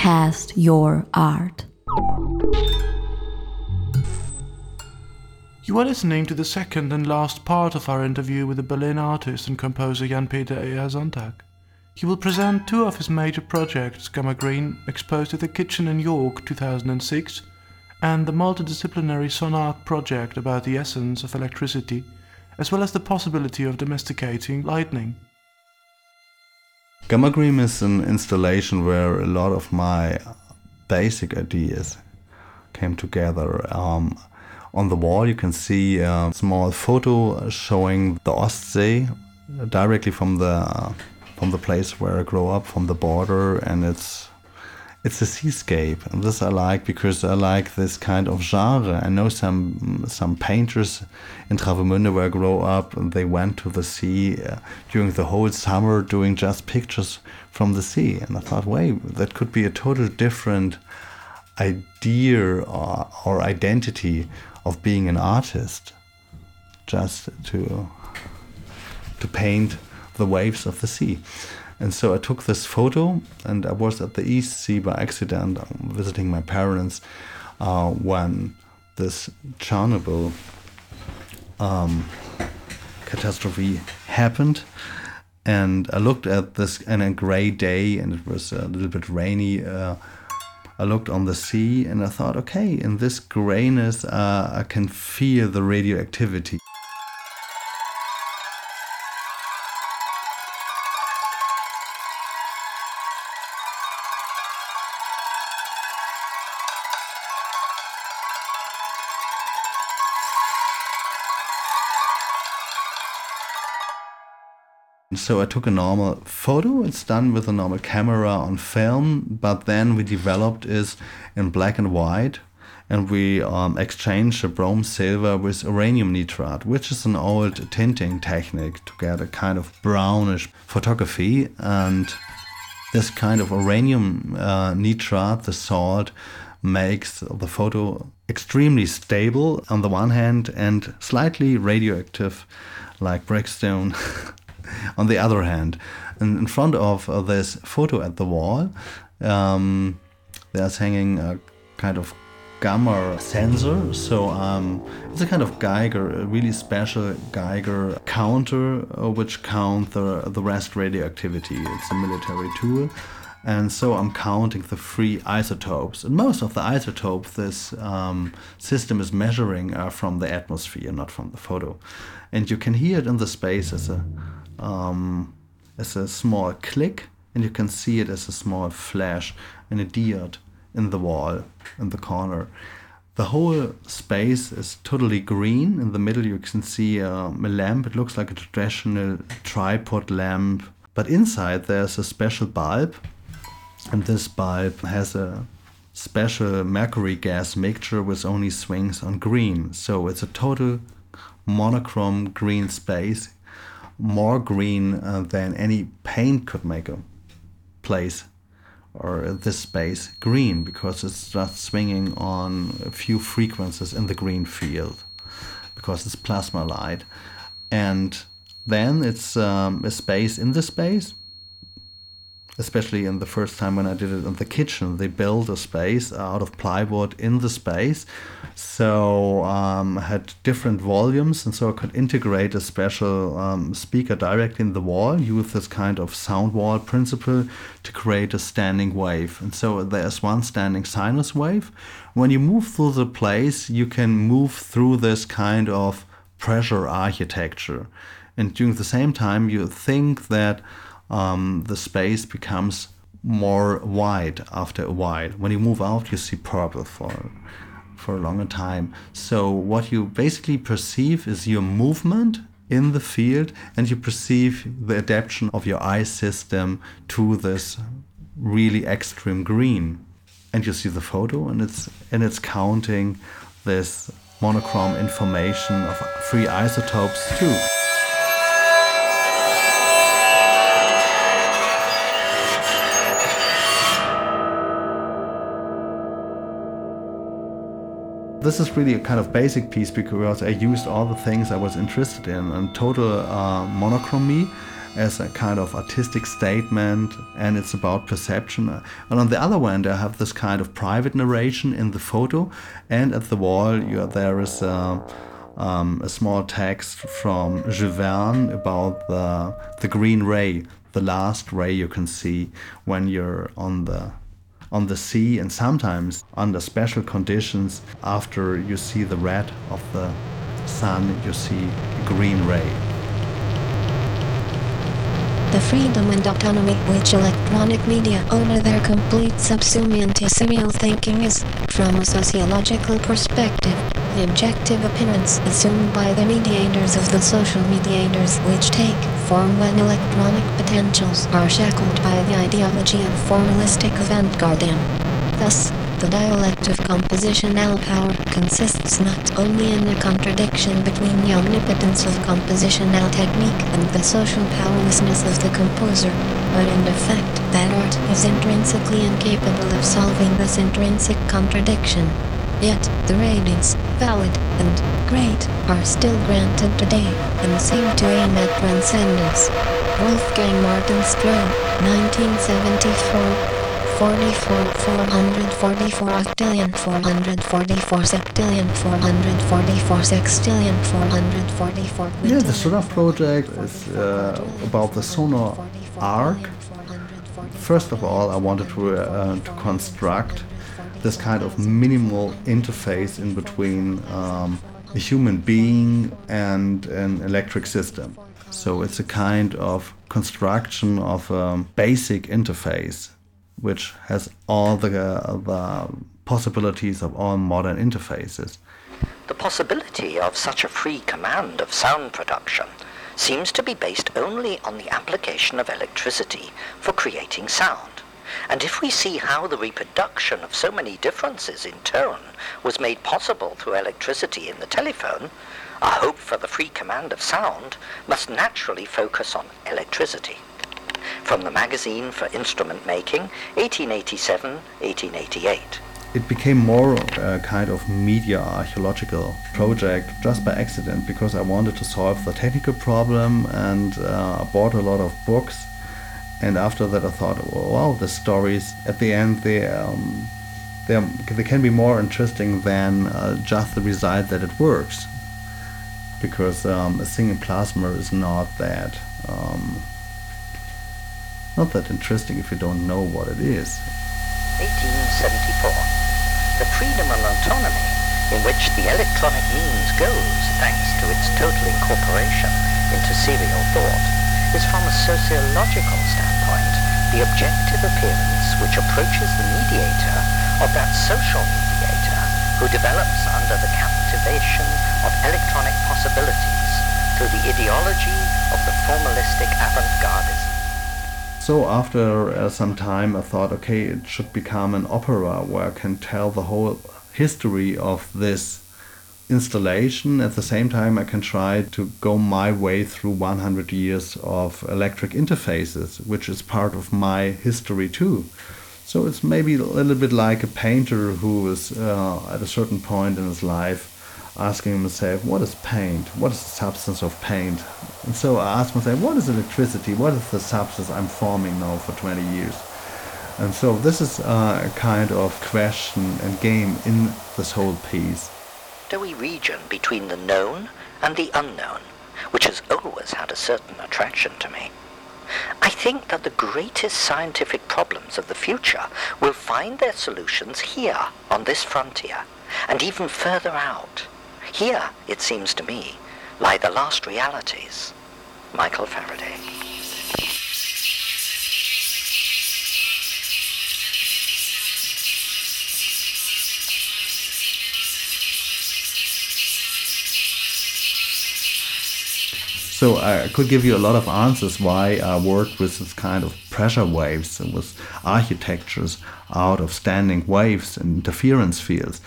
cast your art. You are listening to the second and last part of our interview with the Berlin artist and composer Jan Peter E.R. Sonntag. He will present two of his major projects Gamma Green, exposed at the Kitchen in York 2006, and the multidisciplinary Sonarc project about the essence of electricity, as well as the possibility of domesticating lightning. Gamma Green is an installation where a lot of my basic ideas came together. Um, on the wall, you can see a small photo showing the Ostsee directly from the from the place where I grew up, from the border, and it's it's a seascape, and this I like because I like this kind of genre. I know some some painters in Travemünde where I grew up, they went to the sea uh, during the whole summer doing just pictures from the sea, and I thought, wait, that could be a total different idea or, or identity of being an artist just to to paint the waves of the sea and so I took this photo and I was at the East Sea by accident um, visiting my parents uh, when this Chernobyl um, catastrophe happened and I looked at this in a gray day and it was a little bit rainy uh, I looked on the sea and I thought, okay, in this grayness, uh, I can feel the radioactivity. So I took a normal photo. It's done with a normal camera on film, but then we developed it in black and white, and we um, exchanged the bronze silver with uranium nitrate, which is an old tinting technique to get a kind of brownish photography. And this kind of uranium uh, nitrate, the salt, makes the photo extremely stable on the one hand and slightly radioactive, like brickstone. on the other hand, in, front of uh, this photo at the wall, um, there's hanging a kind of gamma sensor. So um, it's a kind of Geiger, a really special Geiger counter, uh, which counts the, the rest radioactivity. It's a military tool. And so I'm counting the free isotopes. And most of the isotopes this um, system is measuring are from the atmosphere, not from the photo. And you can hear it in the space as a um, as a small click, and you can see it as a small flash and a diode in the wall in the corner. The whole space is totally green. In the middle, you can see um, a lamp. It looks like a traditional tripod lamp. But inside, there's a special bulb, and this bulb has a special mercury gas mixture which only swings on green. So it's a total monochrome green space more green uh, than any paint could make a place or this space green because it's just swinging on a few frequencies in the green field because it's plasma light and then it's um, a space in the space especially in the first time when I did it in the kitchen. They built a space out of plywood in the space. So um, had different volumes, and so I could integrate a special um, speaker directly in the wall, use this kind of sound wall principle to create a standing wave. And so there's one standing sinus wave. When you move through the place, you can move through this kind of pressure architecture. And during the same time, you think that um, the space becomes more wide after a while. When you move out, you see purple for for a longer time. So what you basically perceive is your movement in the field, and you perceive the adaptation of your eye system to this really extreme green. And you see the photo, and it's and it's counting this monochrome information of free isotopes too. This is really a kind of basic piece because I used all the things I was interested in and total uh, monochromy as a kind of artistic statement and it's about perception. And on the other hand, I have this kind of private narration in the photo, and at the wall you, there is a, um, a small text from Jules Verne about the, the green ray, the last ray you can see when you're on the on the sea and sometimes under special conditions after you see the red of the sun you see a green ray. The freedom and autonomy which electronic media over their complete subsume to serial thinking is, from a sociological perspective, the objective appearance assumed by the mediators of the social mediators which take form when electronic potentials are shackled by the ideology of formalistic avant-garde. Thus, the dialect of compositional power consists not only in the contradiction between the omnipotence of compositional technique and the social powerlessness of the composer, but in the fact that art is intrinsically incapable of solving this intrinsic contradiction. Yet, the ratings, valid and great, are still granted today, and seem to aim at transcendence. Wolfgang Martin Stroh, 1974 44 444 octillion 444 septillion 444 sextillion 444 yeah the Sonarc project is uh, about the sonar arc first of all i wanted to, uh, to construct this kind of minimal interface in between um, a human being and an electric system so it's a kind of construction of a basic interface which has all the, the possibilities of all modern interfaces. The possibility of such a free command of sound production seems to be based only on the application of electricity for creating sound. And if we see how the reproduction of so many differences in tone was made possible through electricity in the telephone, our hope for the free command of sound must naturally focus on electricity from the Magazine for Instrument Making, 1887-1888. It became more a kind of media archaeological project just by accident because I wanted to solve the technical problem and uh, bought a lot of books. And after that, I thought, wow, the stories at the end they um, they, they can be more interesting than uh, just the result that it works because um, a singing plasma is not that um, not that interesting if you don't know what it is. 1874. The freedom and autonomy in which the electronic means goes thanks to its total incorporation into serial thought is from a sociological standpoint the objective appearance which approaches the mediator of that social mediator who develops under the captivation of electronic possibilities through the ideology of the formalistic avant-gardism. So after uh, some time, I thought, okay, it should become an opera where I can tell the whole history of this installation. At the same time, I can try to go my way through 100 years of electric interfaces, which is part of my history too. So it's maybe a little bit like a painter who is uh, at a certain point in his life asking himself, what is paint? What is the substance of paint? And so I asked myself, what is electricity? What is the substance I'm forming now for 20 years? And so this is a kind of question and game in this whole piece. Doughy region between the known and the unknown, which has always had a certain attraction to me. I think that the greatest scientific problems of the future will find their solutions here on this frontier and even further out. Here, it seems to me, lie the last realities. Michael Faraday. So I could give you a lot of answers why I worked with this kind of pressure waves and with architectures out of standing waves and interference fields,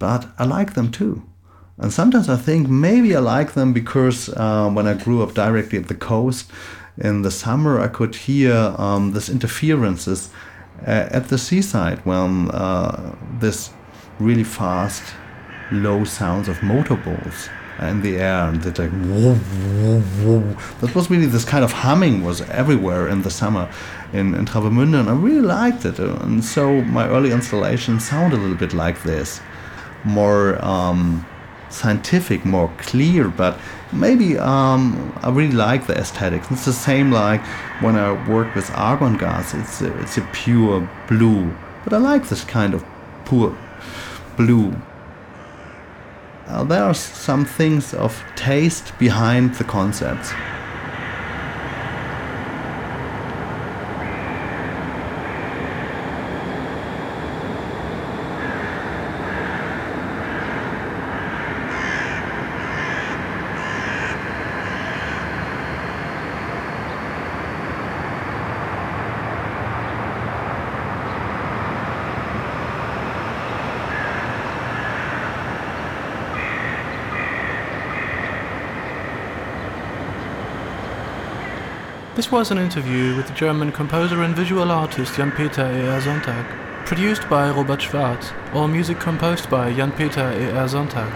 but I like them too. And sometimes I think maybe I like them because uh, when I grew up directly at the coast in the summer, I could hear um, this interferences uh, at the seaside when uh, this really fast, low sounds of motorboats in the air and they're like whoa, that was really this kind of humming was everywhere in the summer in, in Travemünde and I really liked it. And so my early installations sound a little bit like this. More um, scientific more clear but maybe um, I really like the aesthetics. It's the same like when I work with argon gas. It's a, it's a pure blue but I like this kind of pure blue there are some things of taste behind the concepts. This was an interview with the German composer and visual artist Jan-Peter E.R. Sonntag, produced by Robert Schwartz, all music composed by Jan-Peter E.R. Sonntag.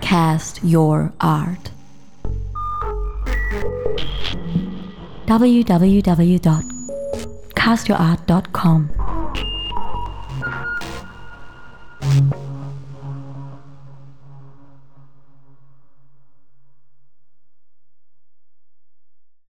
Cast your art. www.castyourart.com